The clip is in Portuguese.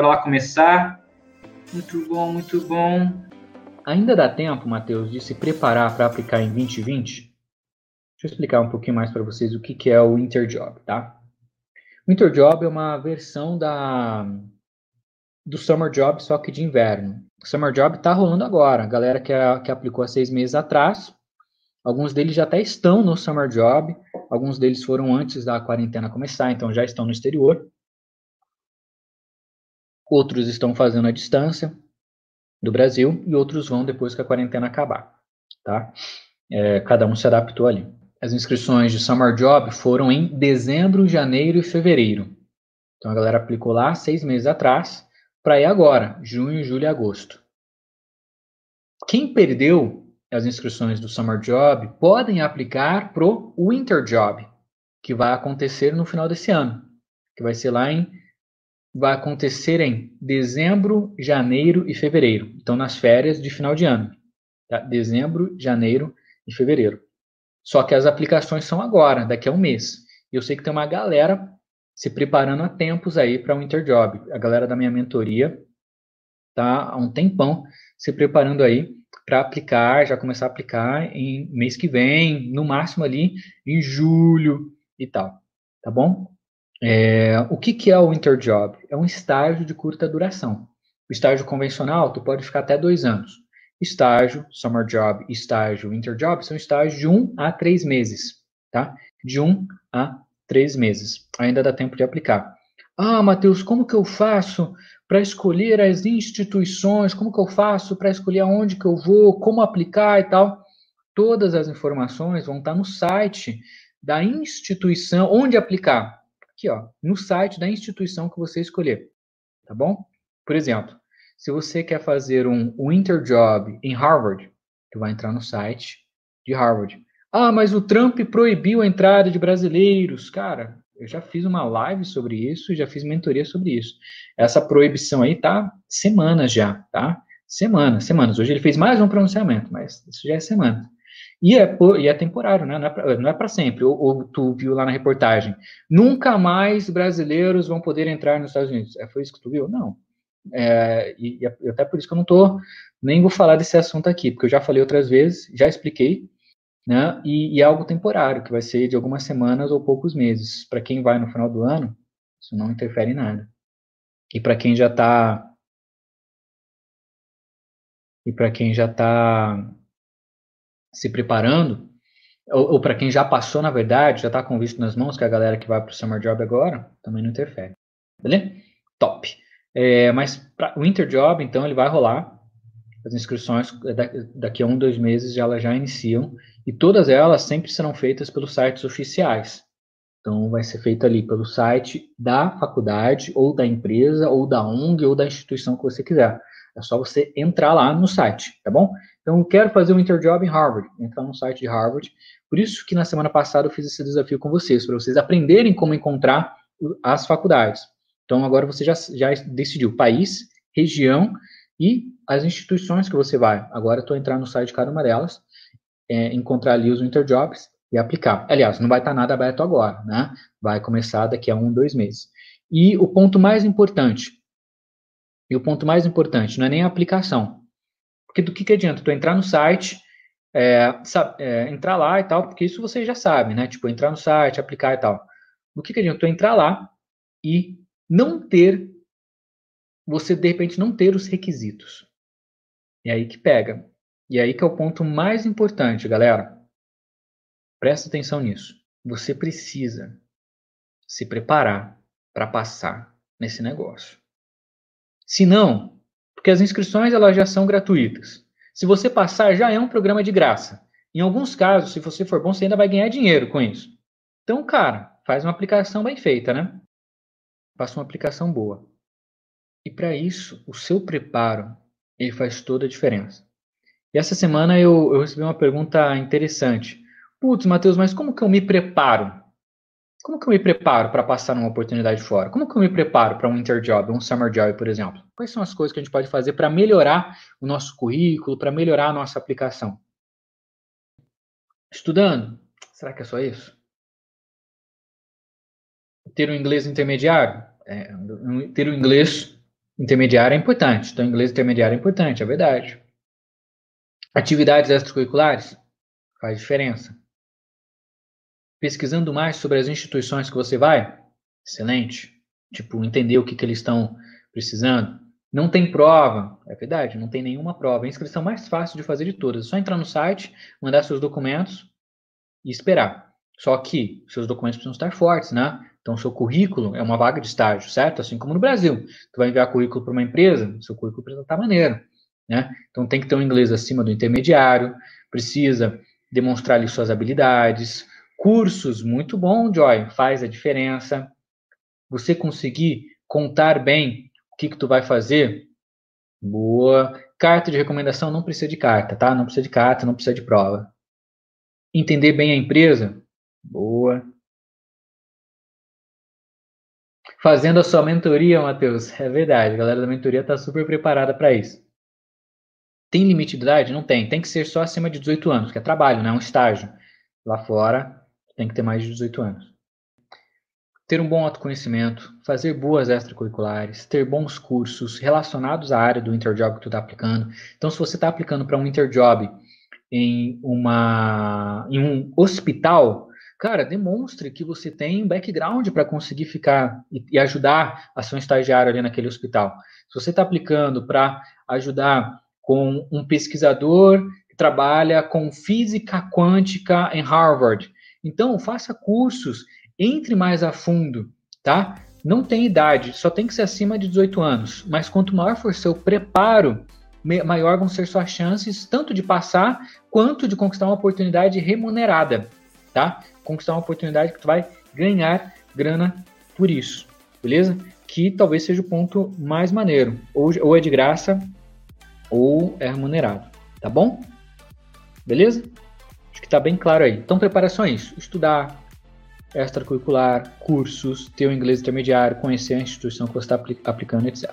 Bora lá começar. Muito bom, muito bom. Ainda dá tempo, Matheus, de se preparar para aplicar em 2020? Deixa eu explicar um pouquinho mais para vocês o que, que é o Interjob, tá? O Interjob é uma versão da do Summer Job, só que de inverno. O Summer Job está rolando agora. A galera que, que aplicou há seis meses atrás, alguns deles já até estão no Summer Job, alguns deles foram antes da quarentena começar, então já estão no exterior. Outros estão fazendo a distância do Brasil e outros vão depois que a quarentena acabar, tá? É, cada um se adaptou ali. As inscrições de Summer Job foram em dezembro, janeiro e fevereiro. Então a galera aplicou lá seis meses atrás para ir agora, junho, julho e agosto. Quem perdeu as inscrições do Summer Job podem aplicar para o Winter Job, que vai acontecer no final desse ano, que vai ser lá em vai acontecer em dezembro, janeiro e fevereiro. Então, nas férias de final de ano. Tá? Dezembro, janeiro e fevereiro. Só que as aplicações são agora, daqui a um mês. E eu sei que tem uma galera se preparando há tempos aí para um Interjob. A galera da minha mentoria tá há um tempão se preparando aí para aplicar, já começar a aplicar em mês que vem, no máximo ali em julho e tal, tá bom? É, o que, que é o Interjob? É um estágio de curta duração. O estágio convencional, tu pode ficar até dois anos. Estágio, Summer Job, estágio, Interjob são estágios de um a três meses, tá? De um a três meses. Ainda dá tempo de aplicar. Ah, Matheus, como que eu faço para escolher as instituições? Como que eu faço para escolher aonde que eu vou? Como aplicar e tal? Todas as informações vão estar no site da instituição onde aplicar. Aqui, ó, no site da instituição que você escolher, tá bom? Por exemplo, se você quer fazer um winter job em Harvard, tu vai entrar no site de Harvard. Ah, mas o Trump proibiu a entrada de brasileiros. Cara, eu já fiz uma live sobre isso, já fiz mentoria sobre isso. Essa proibição aí tá semanas já, tá? Semanas, semanas. Hoje ele fez mais um pronunciamento, mas isso já é semana. E é, e é temporário, né? Não é para é sempre. Ou, ou, tu viu lá na reportagem, nunca mais brasileiros vão poder entrar nos Estados Unidos. É, foi isso que tu viu? Não. É, e, e até por isso que eu não tô, nem vou falar desse assunto aqui, porque eu já falei outras vezes, já expliquei, né? E, e é algo temporário, que vai ser de algumas semanas ou poucos meses. Para quem vai no final do ano, isso não interfere em nada. E para quem já está e para quem já está se preparando, ou, ou para quem já passou, na verdade, já está com visto nas mãos, que é a galera que vai para o Summer Job agora, também não interfere. Beleza? Top. É, mas para o Winter Job, então, ele vai rolar. As inscrições daqui a um, dois meses elas já iniciam. E todas elas sempre serão feitas pelos sites oficiais. Então, vai ser feito ali pelo site da faculdade, ou da empresa, ou da ONG, ou da instituição que você quiser. É só você entrar lá no site, tá bom? Então, eu quero fazer um Interjob em Harvard. Entrar no site de Harvard. Por isso que na semana passada eu fiz esse desafio com vocês, para vocês aprenderem como encontrar as faculdades. Então, agora você já, já decidiu país, região e as instituições que você vai. Agora, estou entrando no site de cada uma delas é, encontrar ali os Interjobs e aplicar. Aliás, não vai estar nada aberto agora, né? Vai começar daqui a um, dois meses. E o ponto mais importante, e o ponto mais importante, não é nem a aplicação. Porque do que, que adianta tu entrar no site, é, sabe, é, entrar lá e tal, porque isso você já sabe, né? Tipo, entrar no site, aplicar e tal. Do que, que adianta tu entrar lá e não ter, você de repente não ter os requisitos. É aí que pega. E aí que é o ponto mais importante, galera. Presta atenção nisso. Você precisa se preparar para passar nesse negócio. Se não, porque as inscrições elas já são gratuitas. Se você passar, já é um programa de graça. Em alguns casos, se você for bom, você ainda vai ganhar dinheiro com isso. Então, cara, faz uma aplicação bem feita, né? Faça uma aplicação boa. E para isso, o seu preparo, ele faz toda a diferença. E essa semana eu, eu recebi uma pergunta interessante. Putz, Matheus, mas como que eu me preparo? Como que eu me preparo para passar numa oportunidade fora? Como que eu me preparo para um interjob, um summer job, por exemplo? Quais são as coisas que a gente pode fazer para melhorar o nosso currículo, para melhorar a nossa aplicação? Estudando? Será que é só isso? Ter um inglês intermediário? É, ter um inglês intermediário é importante. Então, inglês intermediário é importante, é verdade. Atividades extracurriculares faz diferença. Pesquisando mais sobre as instituições que você vai, excelente. Tipo, entender o que, que eles estão precisando. Não tem prova, é verdade, não tem nenhuma prova. É a inscrição mais fácil de fazer de todas. É só entrar no site, mandar seus documentos e esperar. Só que seus documentos precisam estar fortes, né? Então, seu currículo é uma vaga de estágio, certo? Assim como no Brasil. Tu vai enviar currículo para uma empresa, seu currículo precisa estar maneiro, né? Então, tem que ter um inglês acima do intermediário, precisa demonstrar ali suas habilidades. Cursos, muito bom, Joy, faz a diferença. Você conseguir contar bem o que, que tu vai fazer, boa. Carta de recomendação não precisa de carta, tá? Não precisa de carta, não precisa de prova. Entender bem a empresa, boa. Fazendo a sua mentoria, Matheus. É verdade, a galera da mentoria está super preparada para isso. Tem limite de idade? Não tem. Tem que ser só acima de 18 anos, que é trabalho, não é um estágio. Lá fora, tem que ter mais de 18 anos. Ter um bom autoconhecimento, fazer boas extracurriculares, ter bons cursos relacionados à área do interjob que tu está aplicando. Então, se você está aplicando para um interjob em, uma, em um hospital, cara, demonstre que você tem background para conseguir ficar e, e, ajudar a seu estagiário ali naquele hospital. Se você está aplicando para ajudar com um pesquisador que trabalha com física quântica em Harvard, então faça cursos, entre mais a fundo, tá? Não tem idade, só tem que ser acima de 18 anos. Mas quanto maior for seu preparo, maior vão ser suas chances tanto de passar quanto de conquistar uma oportunidade remunerada, tá? Conquistar uma oportunidade que tu vai ganhar grana por isso, beleza? Que talvez seja o ponto mais maneiro. Ou, ou é de graça ou é remunerado, tá bom? Beleza? Acho que tá bem claro aí. Então, preparações: estudar, extracurricular, cursos, ter o inglês intermediário, conhecer a instituição que você está aplicando, etc.